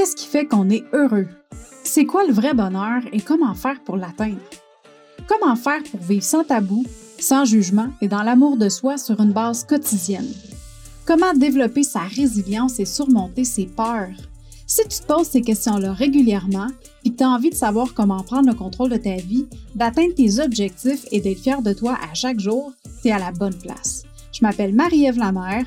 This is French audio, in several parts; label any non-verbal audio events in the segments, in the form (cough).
Qu'est-ce qui fait qu'on est heureux? C'est quoi le vrai bonheur et comment faire pour l'atteindre? Comment faire pour vivre sans tabou, sans jugement et dans l'amour de soi sur une base quotidienne? Comment développer sa résilience et surmonter ses peurs? Si tu te poses ces questions-là régulièrement et que tu as envie de savoir comment prendre le contrôle de ta vie, d'atteindre tes objectifs et d'être fier de toi à chaque jour, tu es à la bonne place. Je m'appelle Marie-Ève Lamère,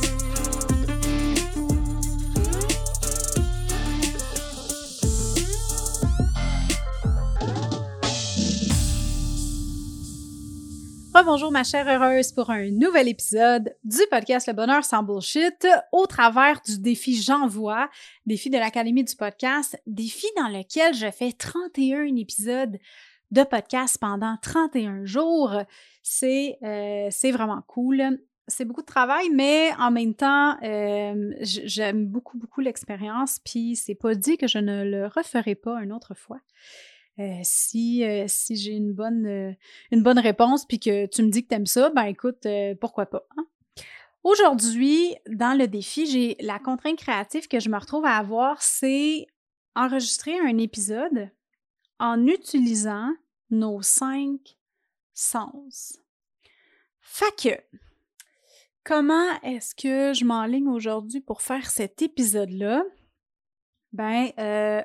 Bonjour ma chère heureuse pour un nouvel épisode du podcast Le Bonheur sans Bullshit au travers du défi J'envoie, défi de l'Académie du podcast, défi dans lequel je fais 31 épisodes de podcast pendant 31 jours. C'est euh, c'est vraiment cool. C'est beaucoup de travail, mais en même temps, euh, j'aime beaucoup, beaucoup l'expérience, puis c'est pas dit que je ne le referai pas une autre fois. Euh, si, euh, si j'ai une bonne, euh, une bonne réponse puis que tu me dis que tu aimes ça, ben écoute, pourquoi pas. Hein? Aujourd'hui, dans le défi, j'ai la contrainte créative que je me retrouve à avoir, c'est enregistrer un épisode en utilisant nos cinq sens. Fait que, comment est-ce que je m'enligne aujourd'hui pour faire cet épisode-là? Ben,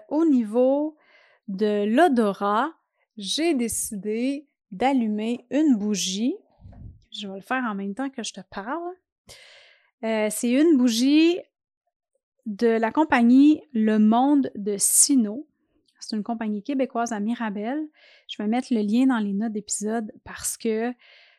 au niveau de l'odorat, j'ai décidé d'allumer une bougie. Je vais le faire en même temps que je te parle. Euh, c'est une bougie de la compagnie Le Monde de Sino. C'est une compagnie québécoise à Mirabel. Je vais mettre le lien dans les notes d'épisode parce que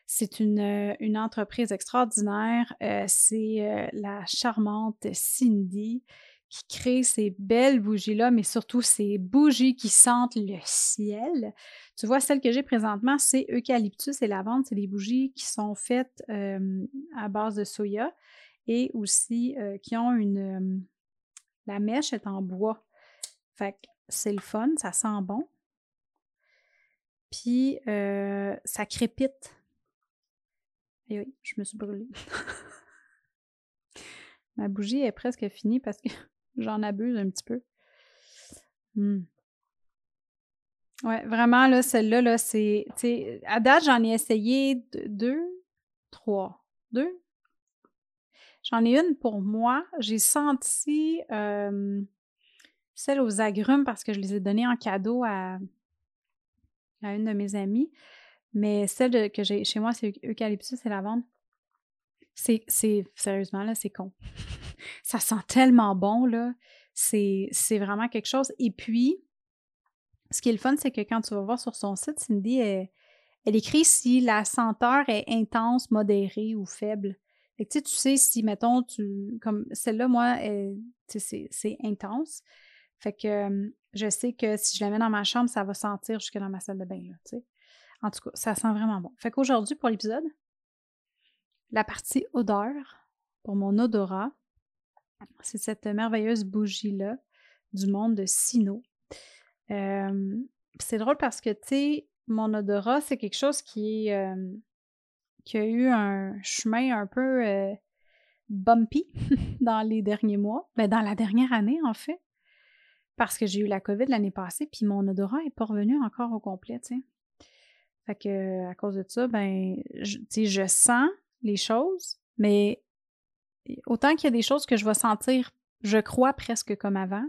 c'est une, euh, entreprise extraordinaire. Euh, c'est la charmante Cindy qui crée ces belles bougies-là, mais surtout ces bougies qui sentent le ciel. Tu vois, celle que j'ai présentement, c'est eucalyptus et lavande. C'est des bougies qui sont faites à base de soya et aussi qui ont une... la mèche est en bois. Fait que c'est le fun, ça sent bon. Puis ça crépite. Et oui, je me suis brûlée. (laughs) Ma bougie est presque finie parce que J'en abuse un petit peu. Hmm. Ouais, vraiment, là, celle-là, là, c'est. À date, j'en ai essayé deux, trois. Deux? J'en ai une pour moi. J'ai senti celle aux agrumes parce que je les ai données en cadeau à, à une de mes amies. Mais celle que j'ai chez moi, c'est eucalyptus et lavande. C'est, sérieusement, là, c'est con. (laughs) ça sent tellement bon, là. C'est, vraiment quelque chose. Et puis, ce qui est le fun, c'est que quand tu vas voir sur son site, Cindy, elle, écrit si la senteur est intense, modérée ou faible. Fait que, tu sais si, mettons, tu. Comme celle-là, moi, c'est, c'est intense. Fait que je sais que si je la mets dans ma chambre, ça va sentir jusque dans ma salle de bain, là. En tout cas, ça sent vraiment bon. Fait qu'aujourd'hui, pour l'épisode, la partie odeur, pour mon odorat, c'est cette merveilleuse bougie-là du monde de Sino. c'est drôle parce que, tu sais, mon odorat, c'est quelque chose qui, qui a eu un chemin un peu bumpy (laughs) dans les derniers mois, ben, dans la dernière année, en fait, parce que j'ai eu la COVID l'année passée, puis mon odorat n'est pas revenu encore au complet, tu sais. Fait que, à cause de ça, ben, sais, je sens les choses, mais autant qu'il y a des choses que je vais sentir, je crois, presque comme avant,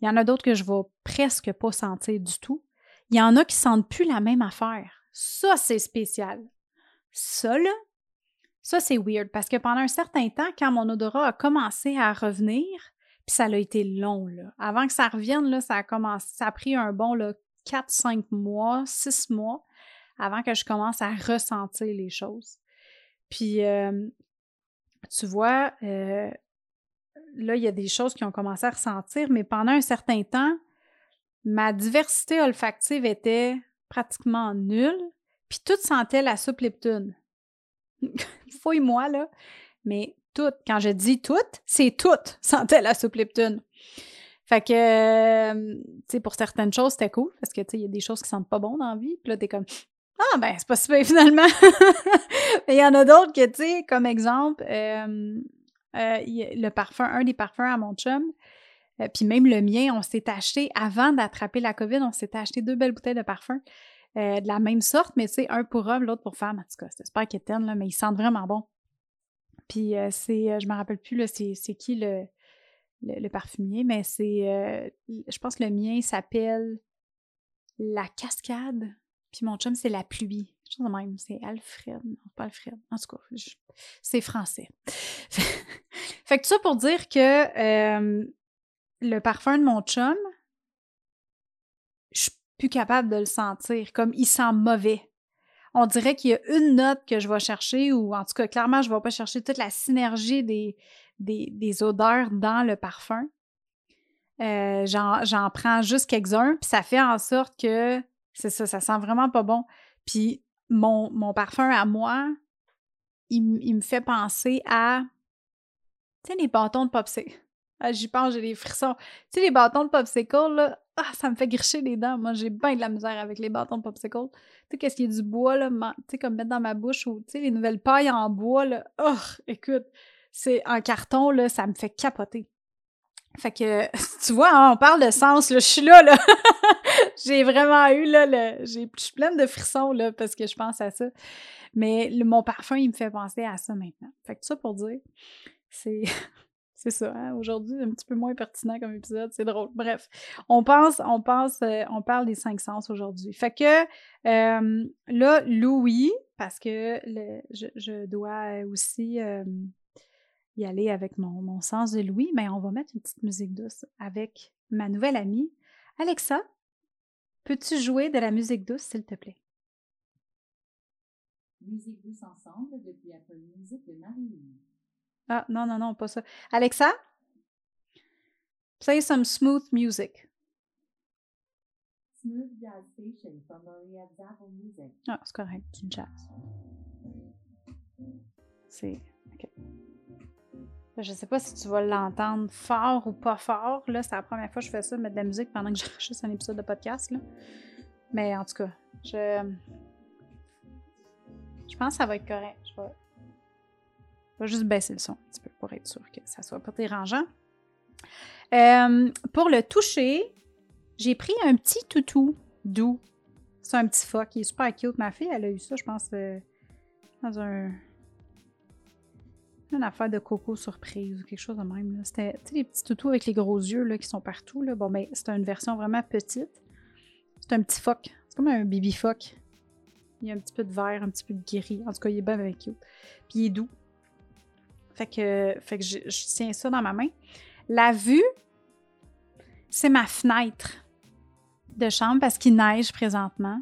il y en a d'autres que je vais presque pas sentir du tout. Il y en a qui sentent plus la même affaire. Ça, c'est spécial. Ça, là, ça, c'est weird parce que pendant un certain temps, quand mon odorat a commencé à revenir, puis ça a été long, là. Avant que ça revienne, là, ça a commencé, ça a pris un bon, là, 4, 5 mois, 6 mois avant que je commence à ressentir les choses. Puis, tu vois, là, il y a des choses qui ont commencé à ressentir, mais pendant un certain temps, ma diversité olfactive était pratiquement nulle, puis tout sentait la soupe Lipton. (laughs) Fouille-moi, là, mais toutes, quand je dis toutes, c'est toutes sentaient la soupe Lipton. Fait que, tu sais, pour certaines choses, c'était cool parce que, tu sais, il y a des choses qui sentent pas bon dans la vie. Puis là, t'es comme, ah, ben, c'est pas super (laughs) finalement. Mais il y en a d'autres que, tu sais, comme exemple, euh, euh, le parfum, un des parfums à mon chum, puis même le mien, on s'est acheté, avant d'attraper la COVID, on s'était acheté deux belles bouteilles de parfum de la même sorte, mais tu sais, un pour homme, l'autre pour femme. En tout cas, c'était super quétaine, là, mais ils sentent vraiment bon. Puis c'est, je me rappelle plus, c'est, qui le, parfumier, mais c'est, euh, je pense que le mien s'appelle La Cascade, puis mon chum, c'est La Pluie. Je de même, c'est Alfred, non, pas Alfred. En tout cas, c'est français. (laughs) fait que tout ça pour dire que le parfum de mon chum, je suis plus capable de le sentir, comme il sent mauvais. On dirait qu'il y a une note que je vais chercher, ou en tout cas, clairement, je ne vais pas chercher toute la synergie des, des, odeurs dans le parfum. Euh, j'en prends juste quelques-uns, puis ça fait en sorte que c'est ça, ça sent vraiment pas bon. Puis mon, parfum à moi, il, me fait penser à, tu sais, les bâtons de popsicle. Ah, j'y pense, j'ai des frissons. Tu sais, les bâtons de popsicle, là, ah, ça me fait gricher les dents. Moi, j'ai bien de la misère avec les bâtons de popsicle. Tu sais, qu'est-ce qui est du bois, tu sais, comme mettre dans ma bouche ou, tu sais, les nouvelles pailles en bois, là. Oh, écoute, c'est un carton, là, ça me fait capoter. Fait que, (laughs) tu vois, hein, on parle de sens, là, je suis là, là. (laughs) j'ai vraiment eu, là, le, je suis pleine de frissons, là, parce que je pense à ça. Mais mon parfum, il me fait penser à ça maintenant. Fait que ça pour dire, c'est, (laughs) c'est ça, hein, aujourd'hui, un petit peu moins pertinent comme épisode, c'est drôle. Bref, on pense, on pense, euh, on parle des cinq sens aujourd'hui. Fait que, euh, là, Louis, parce que le, je, je, dois aussi... Euh, y aller avec mon, sens de Louis, mais on va mettre une petite musique douce avec ma nouvelle amie. Alexa, peux-tu jouer de la musique douce, s'il te plaît? Musique douce ensemble depuis Apple Music de Marie. Ah, non, non, non, pas ça. Alexa, play some smooth music. Smooth Jazz Station from Maria Music. Ah, c'est correct, du jazz. C'est. OK. Je sais pas si tu vas l'entendre fort ou pas fort. Là, c'est la première fois que je fais ça, mettre de la musique pendant que (laughs) j'enregistre un épisode de podcast. Là. Mais en tout cas, je. Je pense que ça va être correct. Je vais, juste baisser le son un petit peu pour être sûr que ça soit pas dérangeant. Euh, pour le toucher, j'ai pris un petit toutou doux. C'est un petit phoque. Il est super cute. Ma fille, elle a eu ça, je pense, euh, dans un une affaire de coco surprise ou quelque chose de même. C'était les petits toutous avec les gros yeux là, qui sont partout. Là. Bon, ben, c'est une version vraiment petite. C'est un petit phoque. C'est comme un baby phoque. Il y a un petit peu de vert, un petit peu de gris. En tout cas, il est bien avec. Puis il est doux. Fait que, fait que je, tiens ça dans ma main. La vue, c'est ma fenêtre de chambre parce qu'il neige présentement.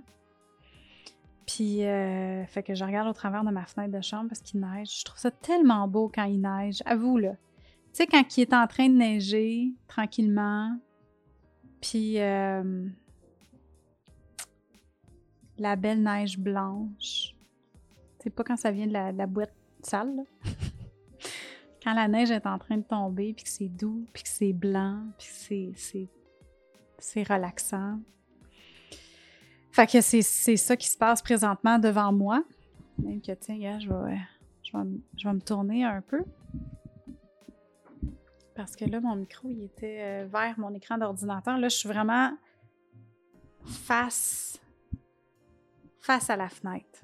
Puis, euh, fait que je regarde au travers de ma fenêtre de chambre parce qu'il neige. Je trouve ça tellement beau quand il neige. Avoue, là. Tu sais, quand il est en train de neiger, tranquillement, puis euh, la belle neige blanche. C'est pas quand ça vient de la, boîte sale, là. (laughs) quand la neige est en train de tomber, puis que c'est doux, puis que c'est blanc, puis que c'est relaxant. Fait que c'est ça qui se passe présentement devant moi. Même que, tiens, je vais, je, vais, me tourner un peu. Parce que là, mon micro, il était euh, vers mon écran d'ordinateur. Là, je suis vraiment face, face à la fenêtre.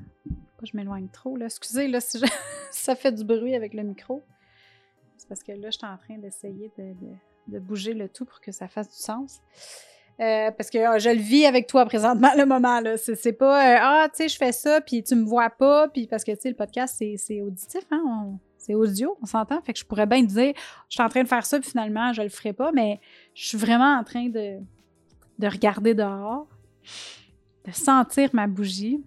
Je m'éloigne trop, là? Excusez, là, si (laughs) ça fait du bruit avec le micro. C'est parce que là, je suis en train d'essayer de, de, bouger le tout pour que ça fasse du sens. Euh, parce que ah, je le vis avec toi présentement, le moment. là. C'est pas euh, Ah, tu sais, je fais ça, puis tu me vois pas, puis parce que, tu sais, le podcast, c'est auditif, hein? C'est audio, on s'entend. Fait que je pourrais bien te dire Je suis en train de faire ça, puis finalement, je le ferai pas, mais je suis vraiment en train de, de regarder dehors, de sentir ma bougie,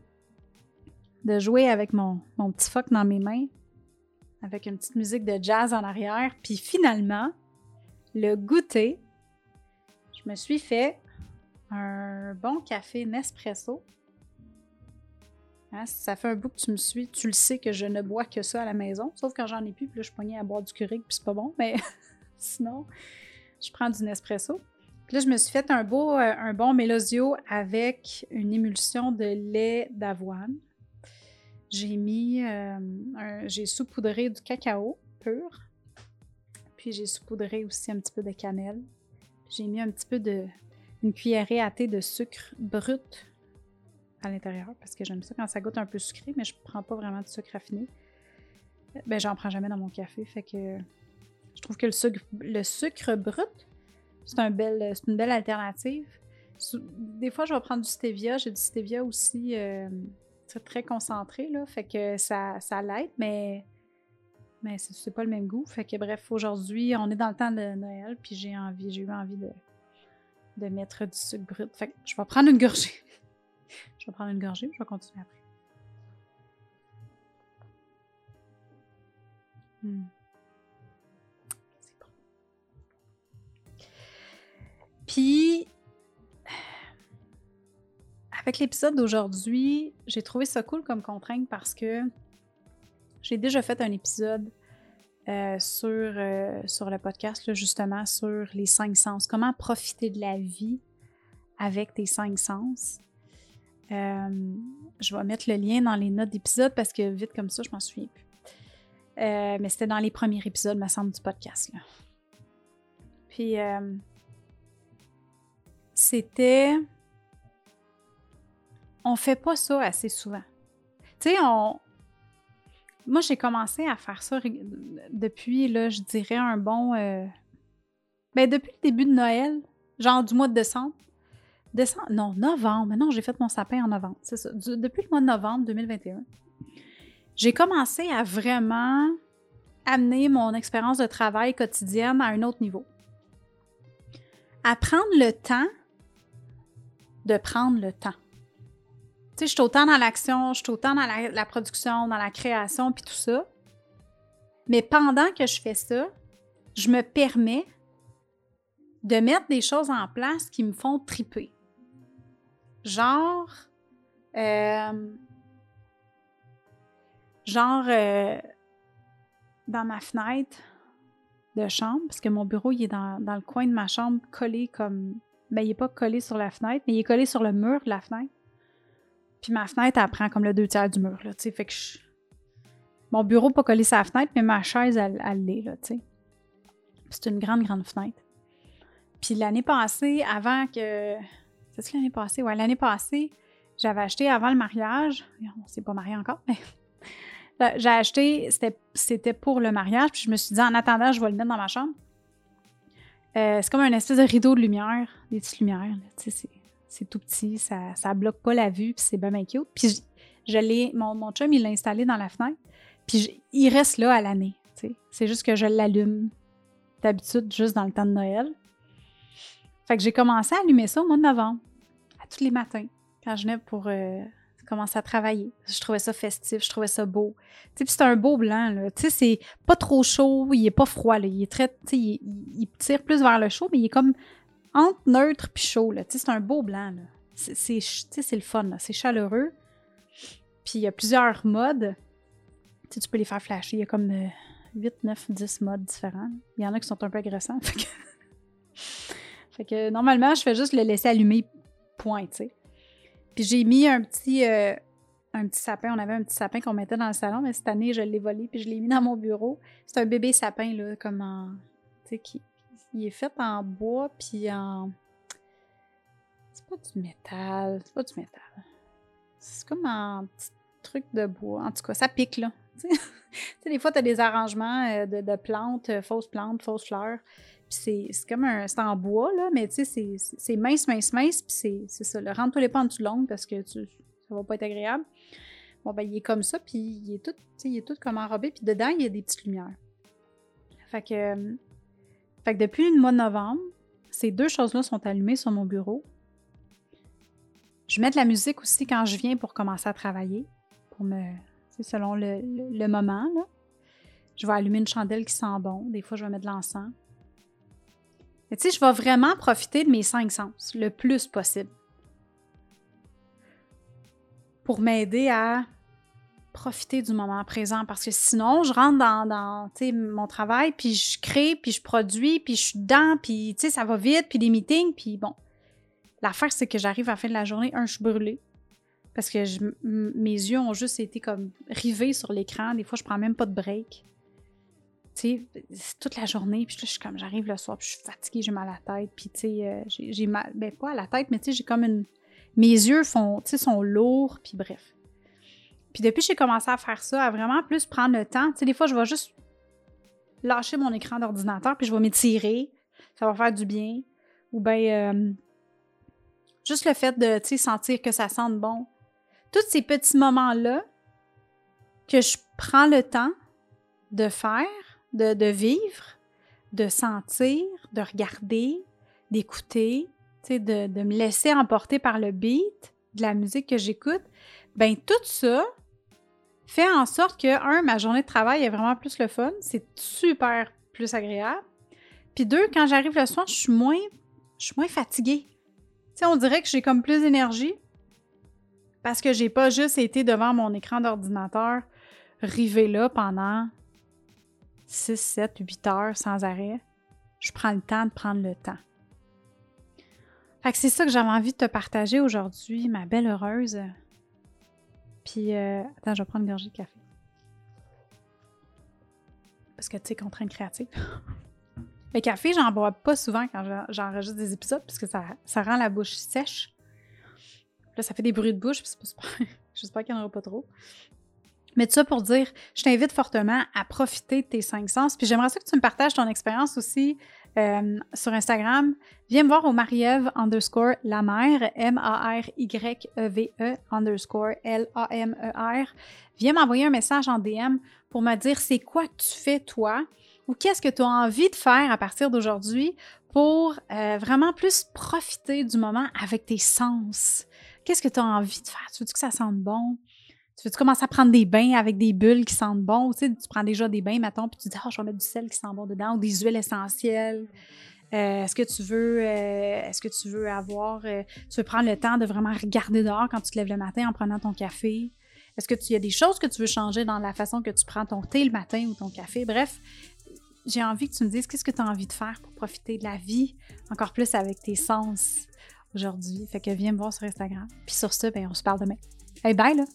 de jouer avec mon, mon petit phoque dans mes mains, avec une petite musique de jazz en arrière, puis finalement, le goûter je me suis fait un bon café Nespresso Hein, ça fait un bout que tu me suis, tu le sais que je ne bois que ça à la maison. Sauf quand j'en ai plus, puis là, je pognais à boire du Keurig, puis c'est pas bon. (laughs) Mais sinon, je prends du Nespresso. Puis là, je me suis fait un beau, euh, un bon Mélosio avec une émulsion de lait d'avoine. J'ai mis, euh, j'ai saupoudré du cacao pur. Puis j'ai saupoudré aussi un petit peu de cannelle. J'ai mis un petit peu de, une cuillerée à thé de sucre brut à l'intérieur parce que j'aime ça quand ça goûte un peu sucré, mais je prends pas vraiment de sucre raffiné. Ben, j'en prends jamais dans mon café, fait que je trouve que le sucre, brut, c'est un bel, une belle alternative. Des fois, je vais prendre du stevia. J'ai du stevia aussi euh, très, concentré, là, fait que ça, ça l'aide, mais, mais c'est pas le même goût. Fait que bref, aujourd'hui, on est dans le temps de Noël, puis j'ai envie, j'ai eu envie de, de mettre du sucre brut. Fait que je vais prendre une gorgée. (laughs) je vais prendre une gorgée, je vais continuer après. Hmm. C'est bon. Puis, avec l'épisode d'aujourd'hui, j'ai trouvé ça cool comme contrainte parce que j'ai déjà fait un épisode euh, sur, euh, sur le podcast, justement, sur les cinq sens. Comment profiter de la vie avec tes cinq sens? Euh, je vais mettre le lien dans les notes d'épisode parce que vite comme ça, je m'en souviens plus. Mais c'était dans les premiers épisodes, me semble, du podcast. Là. Puis, c'était. On fait pas ça assez souvent. Tu sais, on. Moi, j'ai commencé à faire ça depuis, là, je dirais, un bon. euh, Ben, depuis le début de Noël, genre du mois de décembre. Décembre, non, novembre. Non, j'ai fait mon sapin en novembre. C'est ça. Depuis le mois de novembre 2021, j'ai commencé à vraiment amener mon expérience de travail quotidienne à un autre niveau. À prendre le temps de prendre le temps. Je suis autant dans l'action, je suis autant dans la, production, dans la création, puis tout ça. Mais pendant que je fais ça, je me permets de mettre des choses en place qui me font triper. Genre, euh, genre, euh, dans ma fenêtre de chambre, parce que mon bureau, il est dans, dans le coin de ma chambre, collé comme. Ben, il n'est pas collé sur la fenêtre, mais il est collé sur le mur de la fenêtre. Puis ma fenêtre, elle prend comme le deux tiers du mur, là, tu sais. Fait que je- Mon bureau, pas collé la fenêtre, mais ma chaise, elle, elle l'est, là, tu sais. C'est une grande, grande fenêtre. Puis l'année passée, avant que. C'est l'année passée? Ouais, l'année passée, j'avais acheté avant le mariage. On s'est pas marié encore, mais. (laughs) J'ai acheté, c'était- pour le mariage, puis je me suis dit, en attendant, je vais le mettre dans ma chambre. Euh, c'est comme un espèce de rideau de lumière, des petites lumières, là, tu sais, c'est- tout petit, ça, ça bloque pas la vue, puis c'est bien. Puis je, mon, mon chum, il l'a installé dans la fenêtre, puis il reste là à l'année. C'est juste que je l'allume d'habitude juste dans le temps de Noël. Fait que j'ai commencé à allumer ça au mois de novembre, à tous les matins, quand je venais pour euh, commencer à travailler. Je trouvais ça festif, je trouvais ça beau. Tu c'est un beau blanc, là. Tu sais, c'est pas trop chaud, il est pas froid, là. Il est très, il tire plus vers le chaud, mais il est comme entre neutre puis chaud, c'est un beau blanc. C'est, le fun. C'est chaleureux. Puis il y a plusieurs modes. Tu sais, tu peux les faire flasher. Il y a comme euh, 8, 9, 10 modes différents. Il y en a qui sont un peu agressants. (laughs) (laughs) Fait que, normalement, je fais juste le laisser allumer, point, tu sais. Puis j'ai mis un petit, euh, un petit sapin. On avait un petit sapin qu'on mettait dans le salon, mais cette année, je l'ai volé puis je l'ai mis dans mon bureau. C'est un bébé sapin, là, comme en... Qui... Il est fait en bois puis en... C'est pas du métal. C'est pas du métal. C'est comme un petit truc de bois. En tout cas, ça pique, là. (laughs) Tu sais, des fois, tu as des arrangements euh, de, plantes, euh, fausses plantes, fausses fleurs. Puis c'est comme un. C'est en bois, là, mais tu sais, c'est- mince, mince, mince. Puis c'est- ça. Le rentre-toi les pas en dessous parce que tu, ça va pas être agréable. Bon, ben, il est comme ça, puis il est tout, il est tout comme enrobé. Puis dedans, il y a des petites lumières. Fait que. Fait que depuis le mois de novembre, ces deux choses-là sont allumées sur mon bureau. Je mets de la musique aussi quand je viens pour commencer à travailler, pour me, selon le, le- le moment. Là. Je vais allumer une chandelle qui sent bon. Des fois, je vais mettre de l'encens. Mais tu sais, je vais vraiment profiter de mes cinq sens le plus possible. pour m'aider à profiter du moment présent parce que sinon, je rentre dans, dans mon travail, puis je crée, puis je produis, puis je suis dedans, puis ça va vite, puis les meetings, puis bon. L'affaire, c'est que j'arrive à la fin de la journée, un, je suis brûlée. Parce que mes yeux ont juste été comme rivés sur l'écran. Des fois, je prends même pas de break. Tu sais, toute la journée. Puis là, je suis comme, j'arrive le soir, puis je suis fatiguée, j'ai mal à la tête. Puis tu sais, euh, j'ai j'ai mal, ben pas à la tête, mais tu sais, j'ai comme une. Mes yeux font, tu sais, sont lourds, puis bref. Puis depuis que j'ai commencé à faire ça, à vraiment plus prendre le temps, tu sais, des fois, je vais juste lâcher mon écran d'ordinateur, puis je vais m'étirer. Ça va faire du bien. Ou bien, euh, juste le fait de, sentir que ça sente bon. Tous ces petits moments-là que je prends le temps de faire, de, vivre, de sentir, de regarder, d'écouter, de, de me laisser emporter par le beat de la musique que j'écoute, ben tout ça fait en sorte que, un, ma journée de travail est vraiment plus le fun, c'est super plus agréable. Puis deux, quand j'arrive le soir, je suis moins, je suis moins fatiguée. Tu on dirait que j'ai comme plus d'énergie parce que j'ai pas juste été devant mon écran d'ordinateur rivé là pendant 6, 7, 8 heures sans arrêt. Je prends le temps de prendre le temps. Fait que c'est ça que j'avais envie de te partager aujourd'hui, ma belle heureuse. Puis, euh, attends, je vais prendre une gorgée de café. Parce que, tu sais, contrainte créative. (laughs) Le café, j'en bois pas souvent quand j'en- j'enregistre des épisodes parce que ça, ça rend la bouche sèche. Là, ça fait des bruits de bouche, puis super. (laughs) J'espère qu'il n'y en aura pas trop. Mais tout ça pour dire, je t'invite fortement à profiter de tes cinq sens. Puis j'aimerais ça que tu me partages ton expérience aussi euh, sur Instagram. Viens me voir au Marie-Ève underscore la mère, M-A-R-Y-E-V-E E underscore L-A-M-E-R. Viens m'envoyer un message en DM pour me dire c'est quoi que tu fais toi ou qu'est-ce que tu as envie de faire à partir d'aujourd'hui pour euh, vraiment plus profiter du moment avec tes sens. Qu'est-ce que tu as envie de faire? Tu veux que ça sente bon? Tu veux-tu commencer à prendre des bains avec des bulles qui sentent bon? Tu sais, tu prends déjà des bains, mettons, puis tu dis, ah, je vais mettre du sel qui sent bon dedans ou des huiles essentielles. Euh, est-ce que tu veux, euh, est-ce que tu veux avoir, euh, tu veux prendre le temps de vraiment regarder dehors quand tu te lèves le matin en prenant ton café? Est-ce que tu y a des choses que tu veux changer dans la façon que tu prends ton thé le matin ou ton café? Bref, j'ai envie que tu me dises qu'est-ce que tu as envie de faire pour profiter de la vie encore plus avec tes sens aujourd'hui? Fait que viens me voir sur Instagram. Puis sur ça, ben, on se parle demain. Hey, bye là!